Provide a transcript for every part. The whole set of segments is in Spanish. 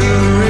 to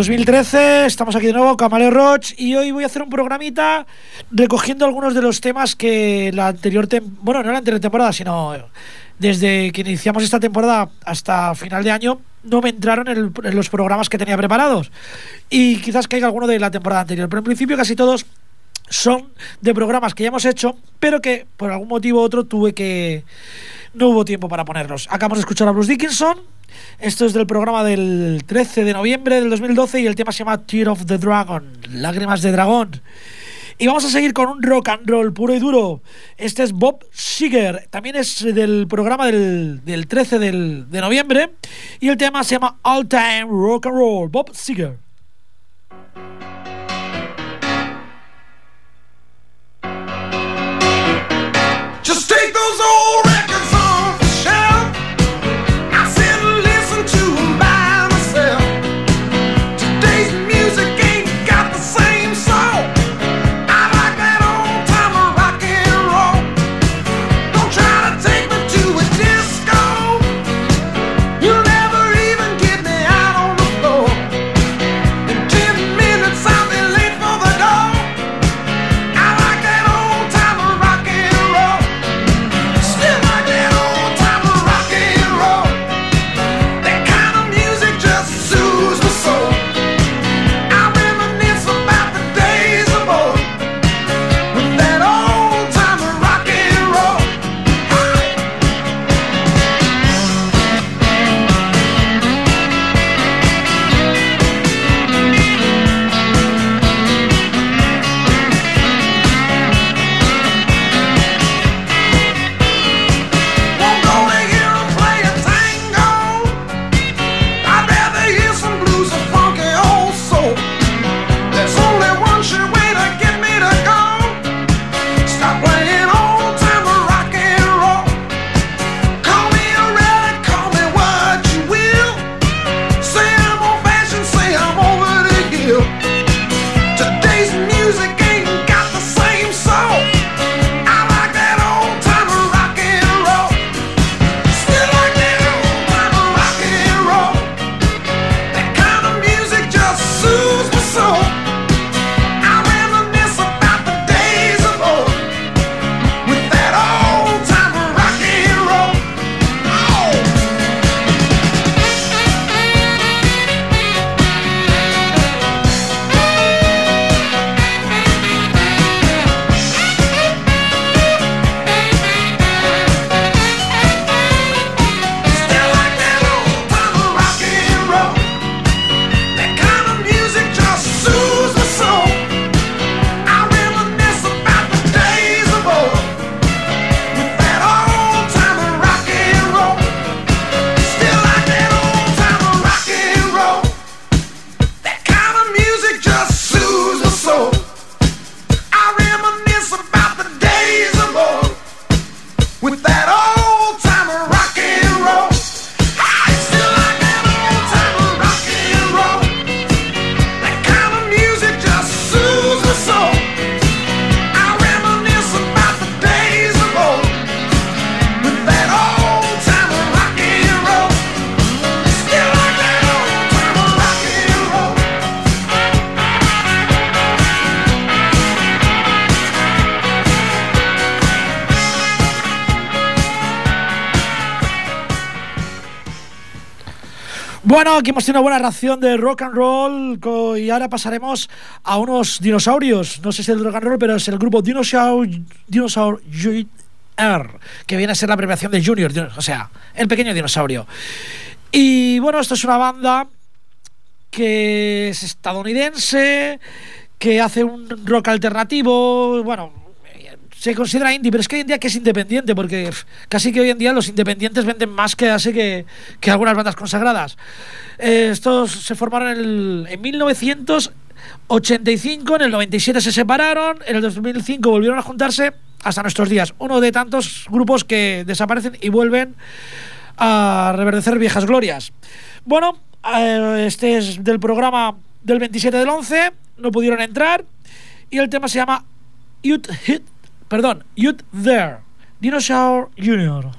2013, estamos aquí de nuevo, Camaleo Roach, y hoy voy a hacer un programita recogiendo algunos de los temas que la anterior, bueno, no la anterior temporada, sino desde que iniciamos esta temporada hasta final de año, no me entraron en, los programas que tenía preparados. Y quizás caiga alguno de la temporada anterior, pero en principio casi todos son de programas que ya hemos hecho, pero que por algún motivo u otro tuve que... No hubo tiempo para ponerlos. Acabamos de escuchar a Bruce Dickinson. Esto es del programa del 13 de noviembre del 2012 y el tema se llama Tear of the Dragon, Lágrimas de Dragón. Y vamos a seguir con un rock and roll puro y duro. Este es Bob Seger. También es del programa del, 13 de noviembre. Y el tema se llama All Time Rock and Roll. Bob Seger. Hemos tenido una buena ración de rock and roll y ahora pasaremos a unos dinosaurios. No sé si es el rock and roll, pero es el grupo Dinosaur, Dinosaur que viene a ser la abreviación de Junior, o sea, el pequeño dinosaurio. Y bueno, esto es una banda que es estadounidense, que hace un rock alternativo, bueno, se considera indie, pero es que hoy en día que es independiente, porque casi que hoy en día los independientes venden más que hace que, que algunas bandas consagradas. Eh, estos se formaron en, 1985, en el 97 se separaron, en el 2005 volvieron a juntarse hasta nuestros días. Uno de tantos grupos que desaparecen y vuelven a reverdecer viejas glorias. Bueno, eh, este es del programa del 27 del 11, no pudieron entrar y el tema se llama Youth Hit perdón, Youth There, Dinosaur Jr.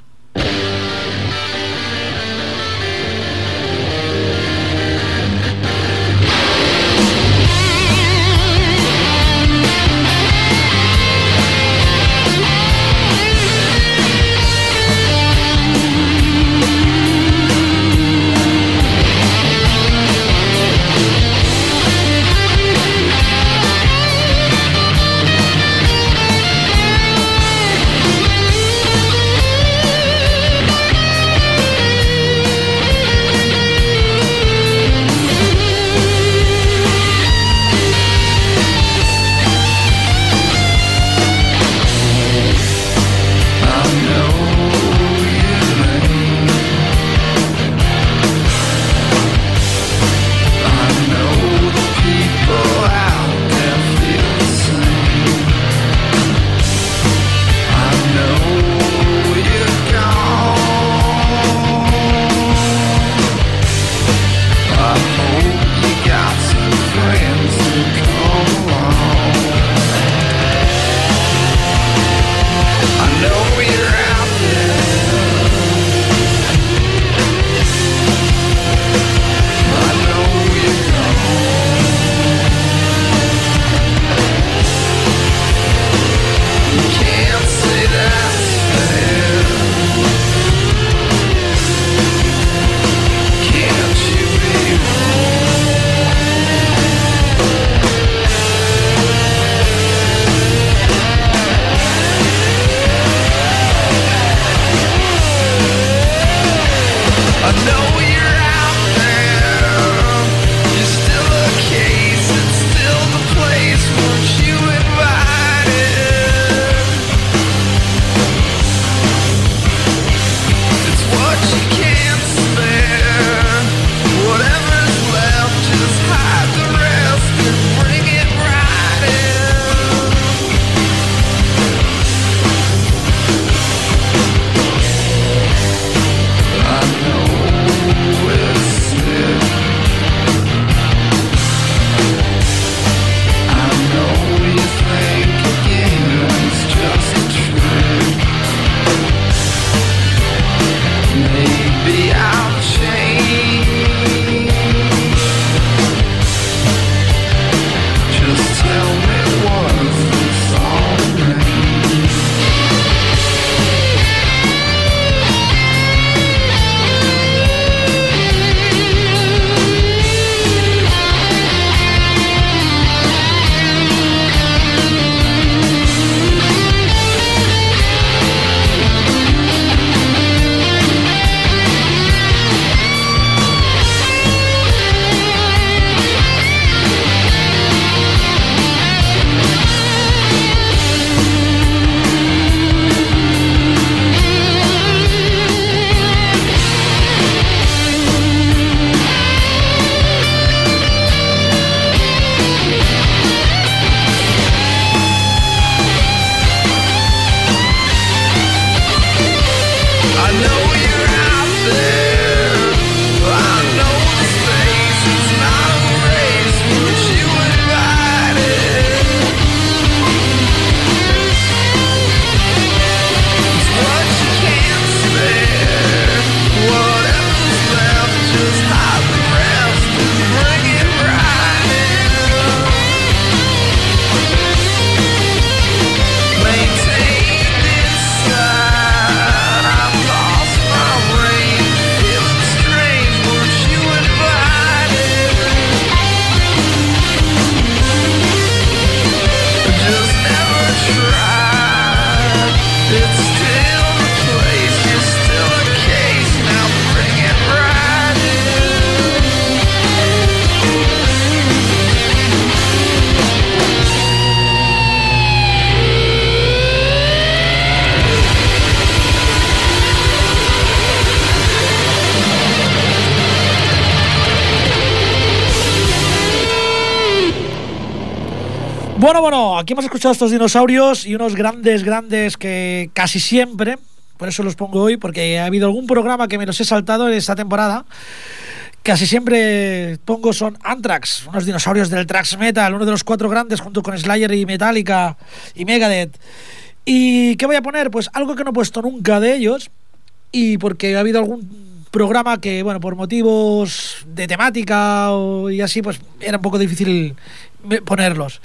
aquí hemos escuchado estos dinosaurios y unos grandes, grandes que casi siempre, por eso los pongo hoy, porque ha habido algún programa que me los he saltado en esta temporada. Casi siempre pongo son Anthrax, unos dinosaurios del Trax Metal, uno de los cuatro grandes junto con Slayer y Metallica y Megadeth. ¿Y qué voy a poner? Pues algo que no he puesto nunca de ellos y porque ha habido algún programa que, bueno, por motivos de temática y así, pues era un poco difícil ponerlos.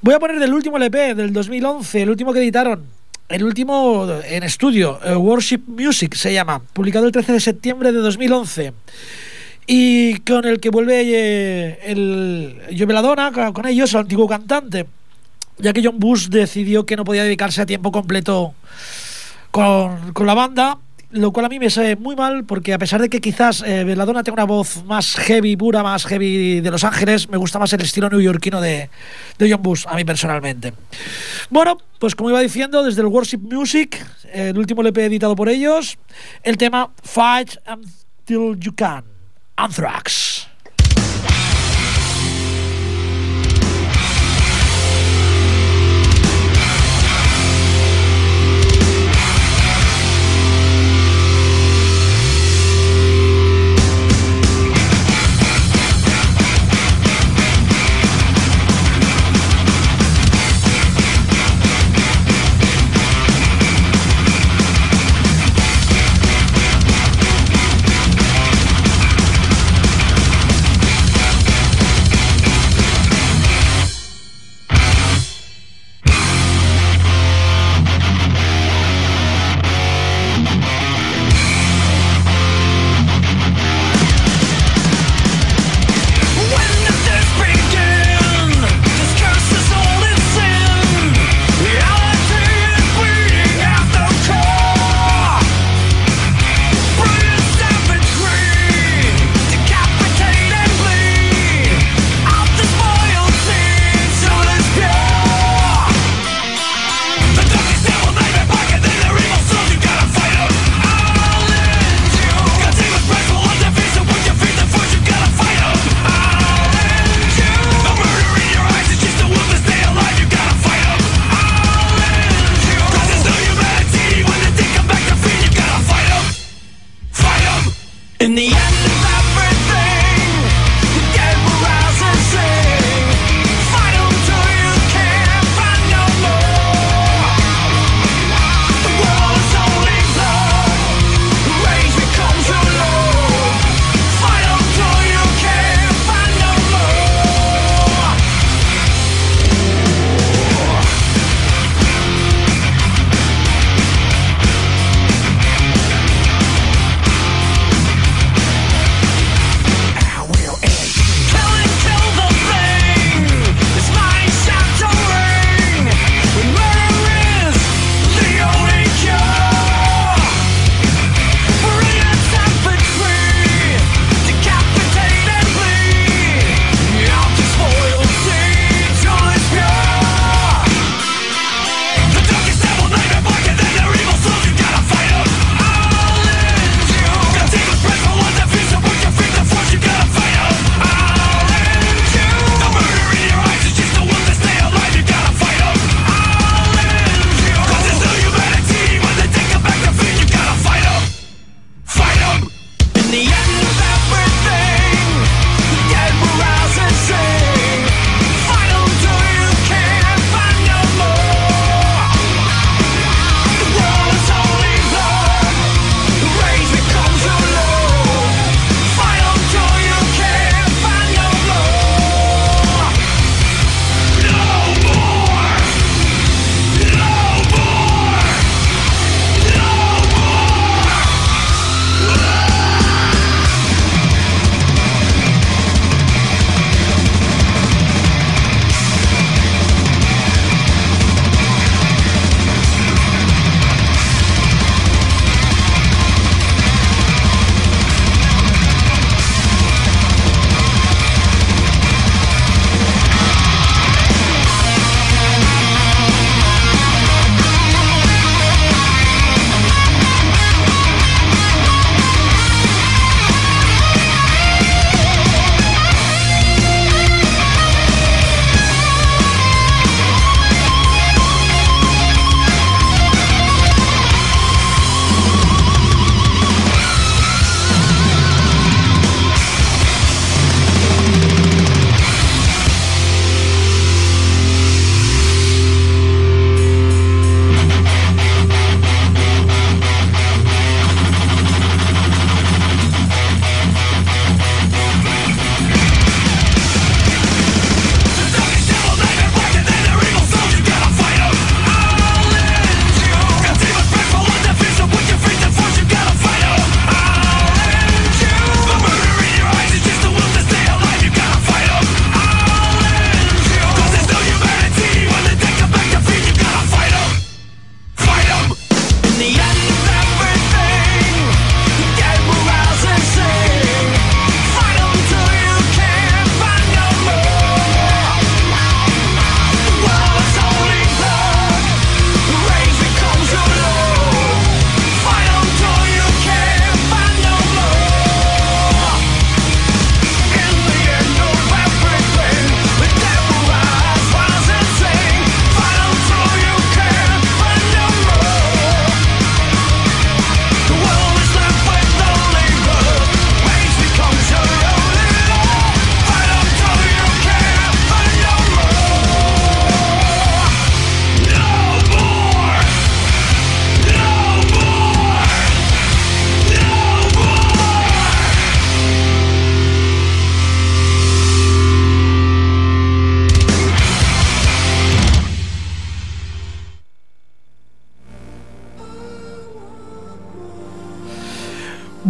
Voy a poner del último LP, del 2011, el último que editaron. El último en estudio, eh, Worship Music se llama, publicado el 13 de septiembre de 2011. Y con el que vuelve eh, el Joe Veladona, con ellos, el antiguo cantante, ya que John Bush decidió que no podía dedicarse a tiempo completo con, con la banda lo cual a mí me sabe muy mal porque a pesar de que quizás eh, Veladona tenga una voz más heavy, pura, más heavy de Los Ángeles, me gusta más el estilo neoyorquino de, de John Bush, a mí personalmente. Bueno, pues como iba diciendo, desde el Worship Music, el último LP editado por ellos, el tema Fight Until You Can, Anthrax.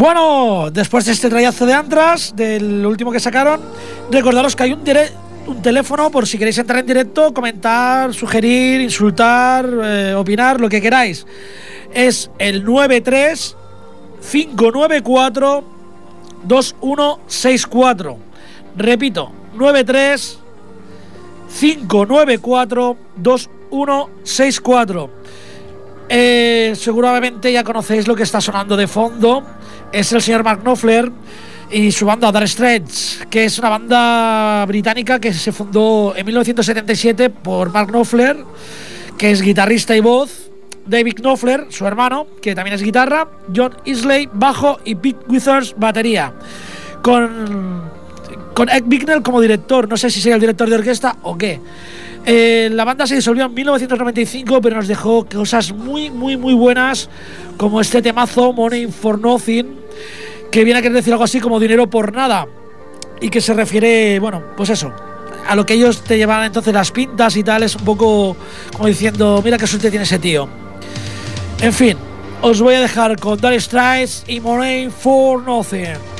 Bueno, después de este trayazo de Antras, del último que sacaron, recordaros que hay un, teléfono por si queréis entrar en directo, comentar, sugerir, insultar, eh, opinar, lo que queráis. Es el 93 594 2164. Repito, 93 594 2164. Eh, seguramente ya conocéis lo que está sonando de fondo es el señor Mark Knopfler y su banda Dark Straits, que es una banda británica que se fundó en 1977 por Mark Knopfler, que es guitarrista y voz David Knopfler, su hermano, que también es guitarra, John Isley, bajo y Pete Withers, batería. Con, con Ed Bicknell como director, no sé si sería el director de orquesta o qué. Eh, la banda se disolvió en 1995, pero nos dejó cosas muy, muy, muy buenas, como este temazo Money for Nothing, que viene a querer decir algo así como dinero por nada, y que se refiere, bueno, pues eso, a lo que ellos te llevaban entonces las pintas y tal, es un poco como diciendo, mira qué suerte tiene ese tío. En fin, os voy a dejar con Dire Straits y Money for Nothing.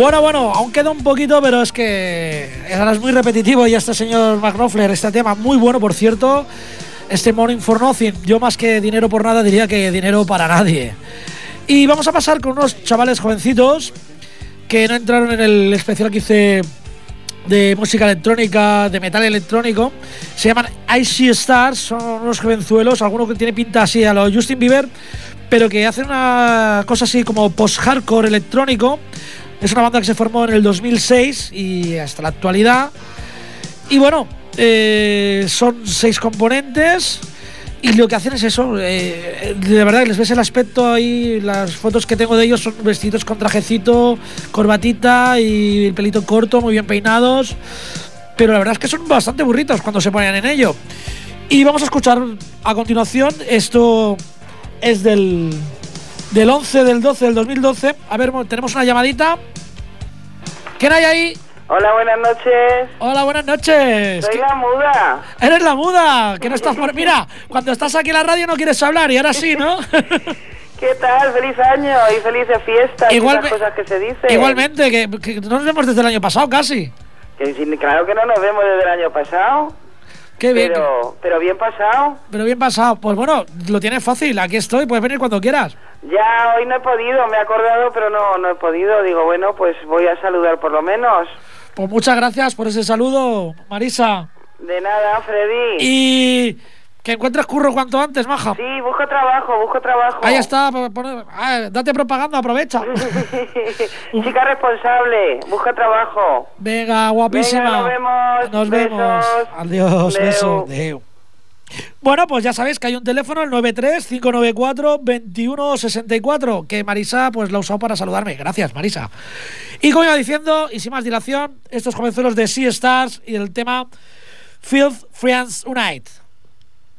Bueno, bueno, aún queda un poquito, pero es que ahora es muy repetitivo y este señor McNoffler, este tema muy bueno, por cierto, este Morning for Nothing, yo más que dinero por nada diría que dinero para nadie. Y vamos a pasar con unos chavales jovencitos que no entraron en el especial que hice de música electrónica, de metal electrónico. Se llaman Icy Stars, son unos jovenzuelos, algunos que tiene pinta así a los Justin Bieber, pero que hacen una cosa así como post-hardcore electrónico. Es una banda que se formó en el 2006 y hasta la actualidad. Y bueno, eh, son seis componentes. Y lo que hacen es eso, eh, de verdad, les ves el aspecto ahí, las fotos que tengo de ellos son vestidos con trajecito, corbatita y el pelito corto, muy bien peinados. Pero la verdad es que son bastante burritos cuando se ponen en ello. Y vamos a escuchar a continuación, esto es del, del 11 del 12 del 2012. A ver, tenemos una llamadita. ¿Quién hay ahí? Hola, buenas noches. Hola, buenas noches. Soy la muda. Eres la muda, que no estás por... Mira, cuando estás aquí en la radio no quieres hablar y ahora sí, ¿no? ¿Qué tal? Feliz año y felices fiestas y las cosas que se dicen. Igualmente, que, que, no nos vemos desde el año pasado casi. Que, claro que no nos vemos desde el año pasado. Qué bien. Pero, pero bien pasado. Pero bien pasado. Pues bueno, lo tienes fácil. Aquí estoy, puedes venir cuando quieras. Ya, hoy no he podido, me he acordado, pero no, no he podido. Digo, bueno, pues voy a saludar por lo menos. Pues muchas gracias por ese saludo, Marisa. De nada, Freddy. Y que encuentres curro cuanto antes, maja. Sí, busco trabajo, busco trabajo. Ahí está, ah, date propaganda, aprovecha. Chica responsable, busca trabajo. Venga, guapísima. nos vemos. Nos vemos. Adiós, beso. Bueno, pues ya sabéis que hay un teléfono, el 93-594-2164, que Marisa pues lo ha usado para saludarme. Gracias, Marisa. Y como iba diciendo, y sin más dilación, estos jovenzuelos de Sea Stars y el tema Field Friends Unite.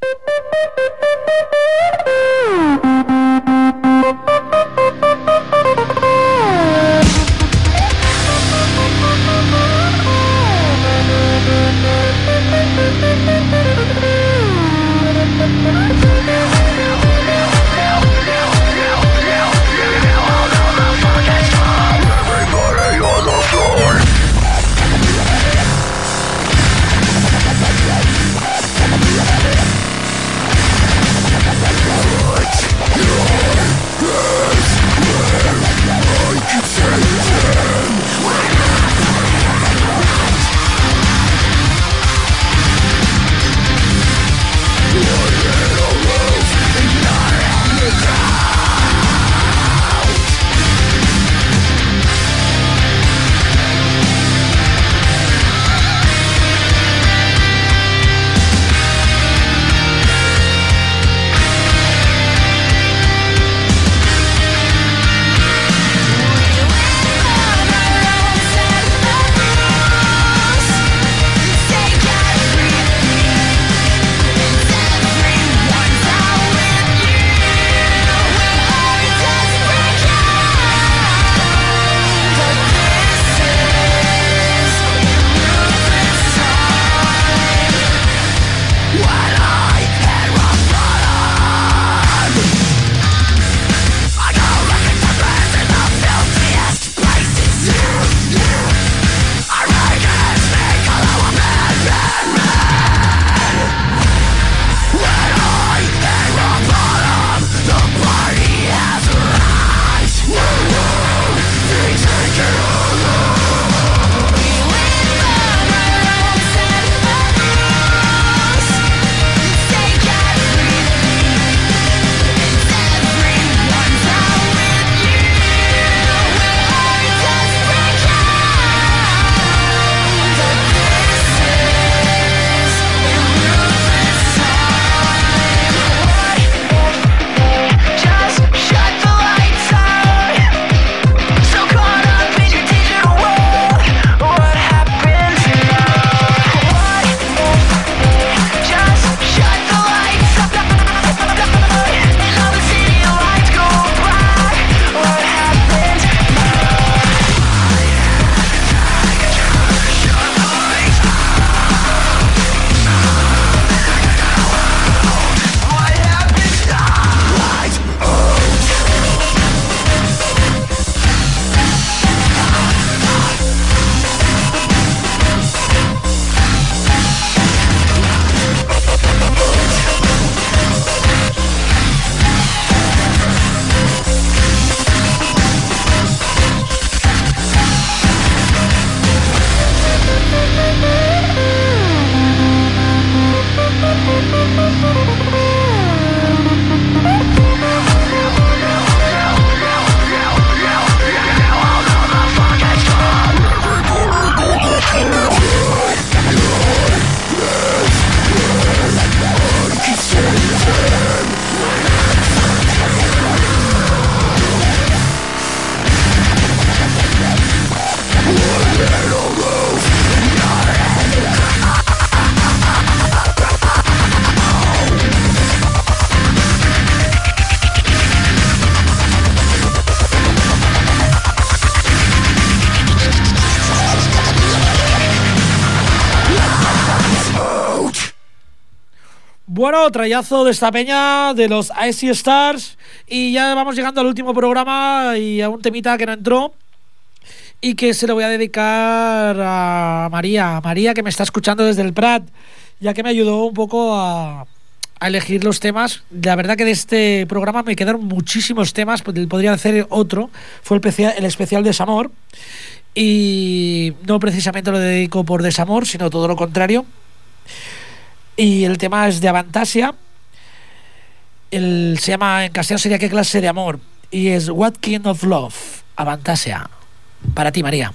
Thank you. Bueno, trayazo de esta peña de los Icy Stars. Y ya vamos llegando al último programa y a un temita que no entró. Y que se lo voy a dedicar a María. María que me está escuchando desde el Prat. Ya que me ayudó un poco a, elegir los temas. La verdad que de este programa me quedaron muchísimos temas. Podría hacer otro. Fue el el especial Desamor. Y no precisamente lo dedico por desamor, sino todo lo contrario. Y el tema es de Avantasia. El, se llama, en castellano sería ¿Qué clase de amor? Y es What Kind of Love? Avantasia. Para ti, María.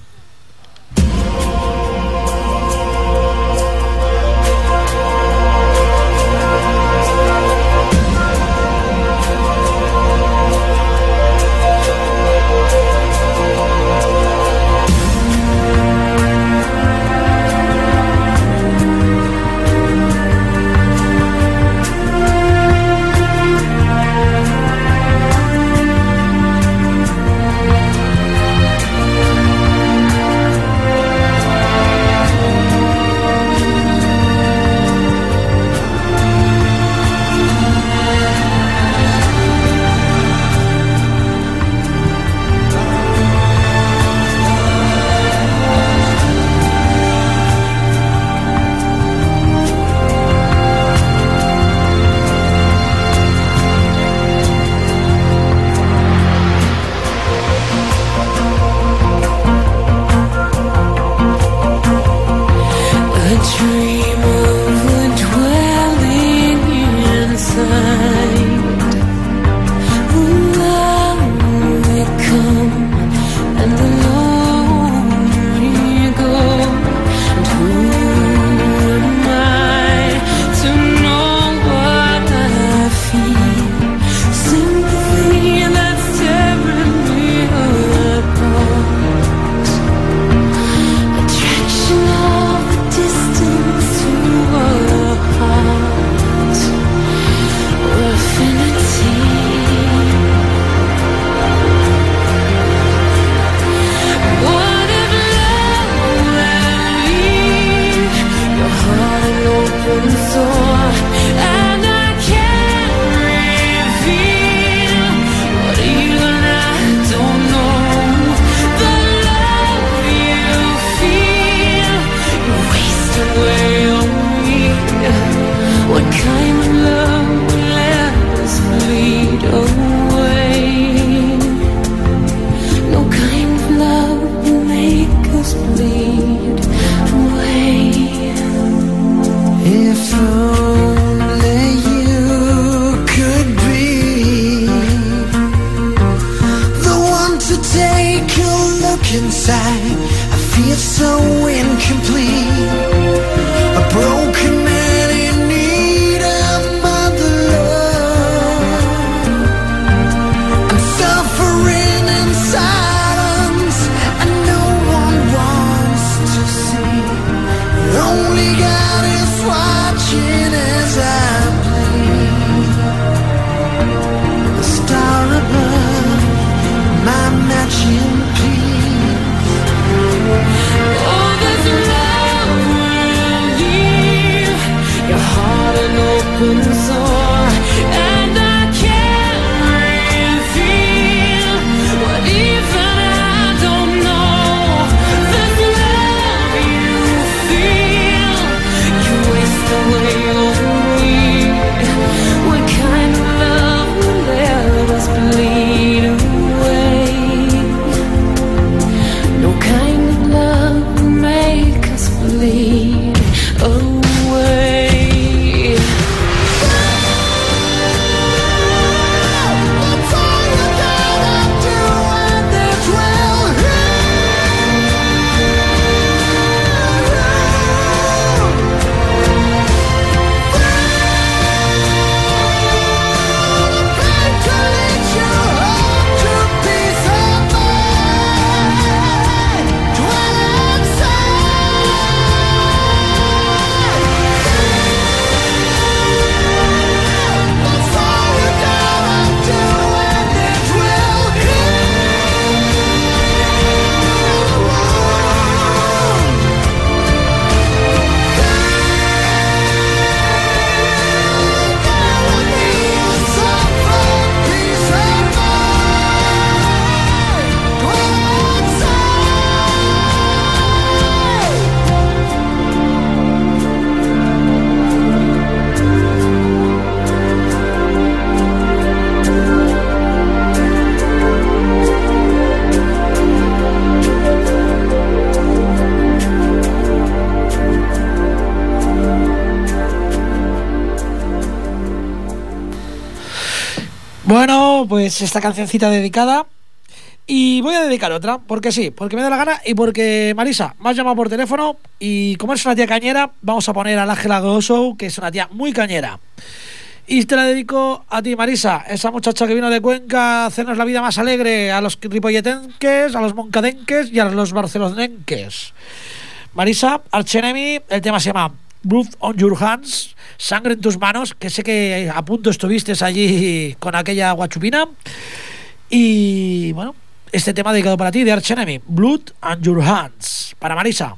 couldn't solve Bueno, pues esta cancioncita dedicada. Y voy a dedicar otra, porque sí, porque me da la gana y porque Marisa me ha llamado por teléfono y como es una tía cañera, vamos a poner a Ángela Gosso, que es una tía muy cañera. Y te la dedico a ti, Marisa, esa muchacha que vino de Cuenca a hacernos la vida más alegre a los ripolletenques, a los moncadenques y a los barcelonenques. Marisa, Archenemy, el tema se llama Blood on Your Hands, Sangre en tus manos, que sé que a punto estuviste allí con aquella guachupina. Y bueno, este tema dedicado para ti de Arch Enemy, Blood on Your Hands, para Marisa.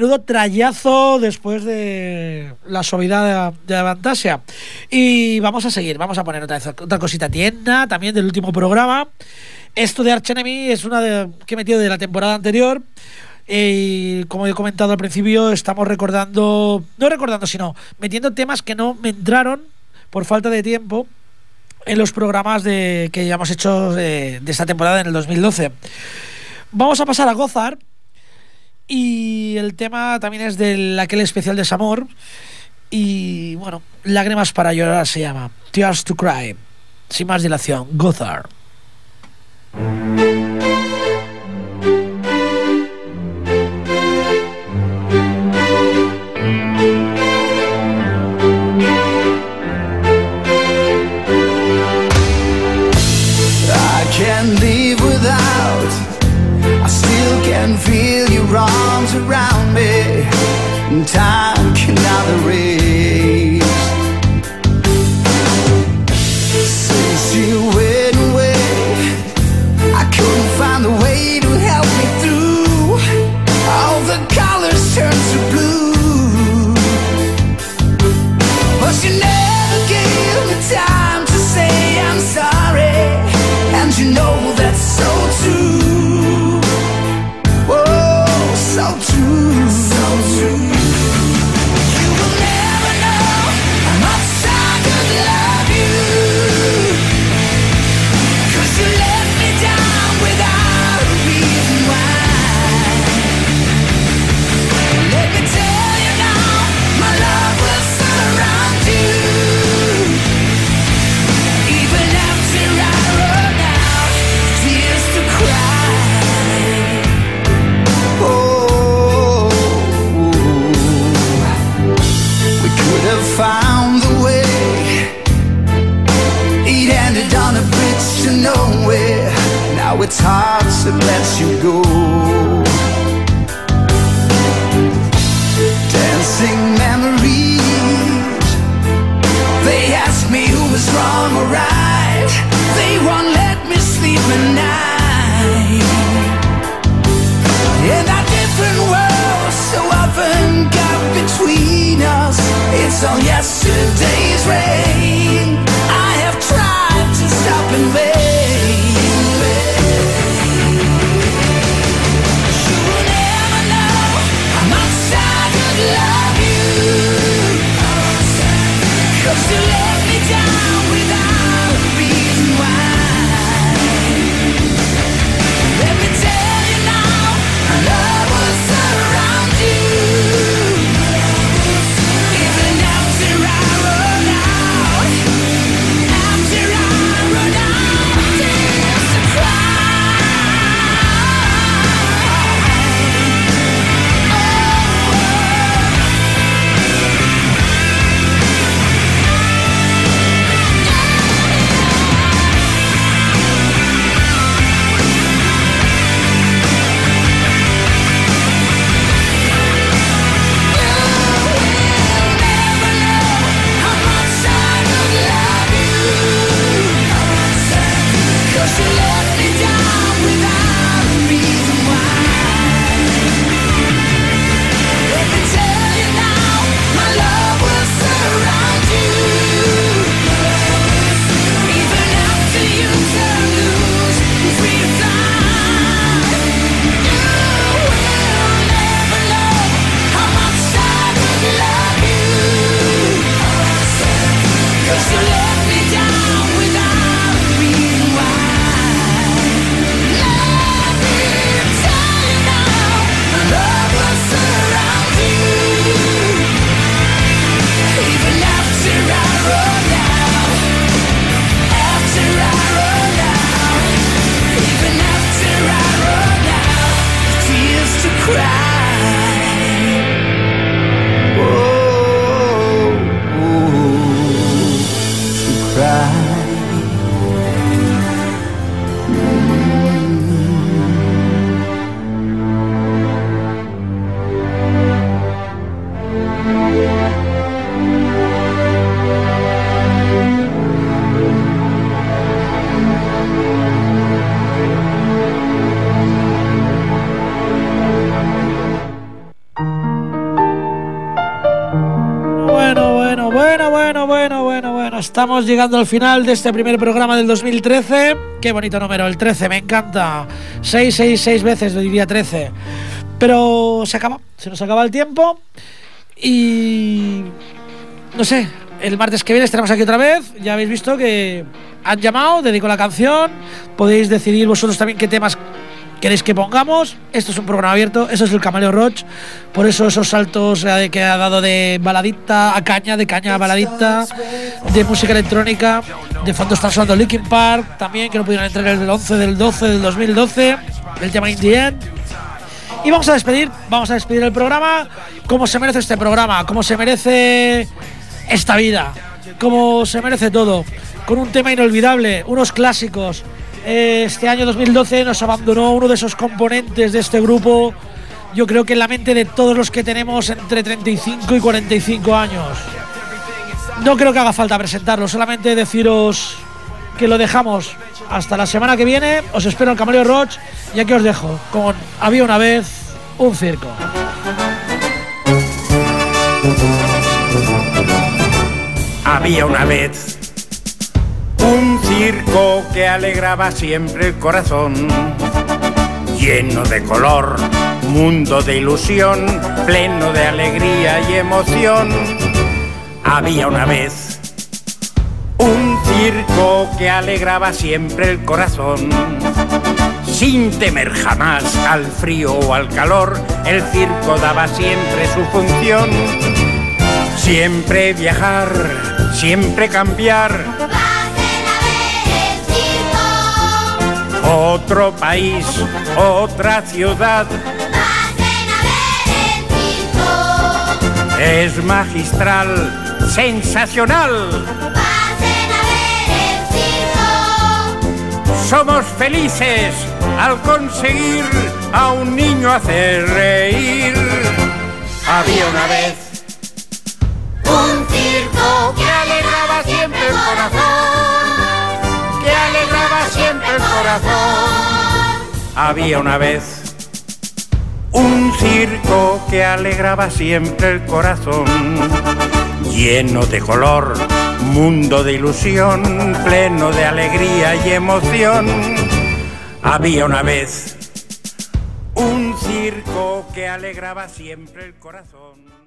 Menudo trayazo después de la suavidad de, de Fantasia. Y vamos a seguir, vamos a poner otra, cosita tienda también del último programa. Esto de Arch Enemy es una de, que he metido de la temporada anterior. Y como he comentado al principio, estamos recordando, no recordando, sino metiendo temas que no me entraron por falta de tiempo en los programas de, que ya hemos hecho de esta temporada en el 2012. Vamos a pasar a Gozar. Y el tema también es del aquel especial de Samor. Y bueno, Lágrimas para llorar se llama. Tears to Cry. Sin más dilación, Gozar. You let me down without cry Estamos llegando al final de este primer programa del 2013. Qué bonito número, el 13, me encanta. 6, 6, 6 veces, lo diría 13. Pero se acaba, se nos acaba el tiempo. Y. No sé, el martes que viene estaremos aquí otra vez. Ya habéis visto que han llamado, dedico la canción. Podéis decidir vosotros también qué temas queréis que pongamos. Esto es un programa abierto, eso es el Camaleo Roach. Por eso esos saltos eh, que ha dado de baladita a caña, de caña a baladita, de música electrónica. De fondo está sonando Linkin Park también, que no pudieron entrar el 11 del 12 del 2012, el tema Indien. Y vamos a despedir, vamos a despedir el programa como se merece este programa, como se merece esta vida, como se merece todo, con un tema inolvidable, unos clásicos. Este año 2012 nos abandonó uno de esos componentes de este grupo, yo creo que en la mente de todos los que tenemos entre 35 y 45 años. No creo que haga falta presentarlo, solamente deciros que lo dejamos hasta la semana que viene. Os espero en Camaleo Roach y aquí os dejo con Había una vez un circo. Había una vez circo que alegraba siempre el corazón, lleno de color, mundo de ilusión, pleno de alegría y emoción. Había una vez un circo que alegraba siempre el corazón. Sin temer jamás al frío o al calor, el circo daba siempre su función. Siempre viajar, siempre cambiar. Otro país, otra ciudad. Pasen a ver el circo. Es magistral, sensacional. Pasen a ver el circo. Somos felices al conseguir a un niño hacer reír. Había una vez un circo que alegraba siempre el corazón, siempre el corazón. Había una vez un circo que alegraba siempre el corazón, lleno de color, mundo de ilusión, pleno de alegría y emoción. Había una vez un circo que alegraba siempre el corazón.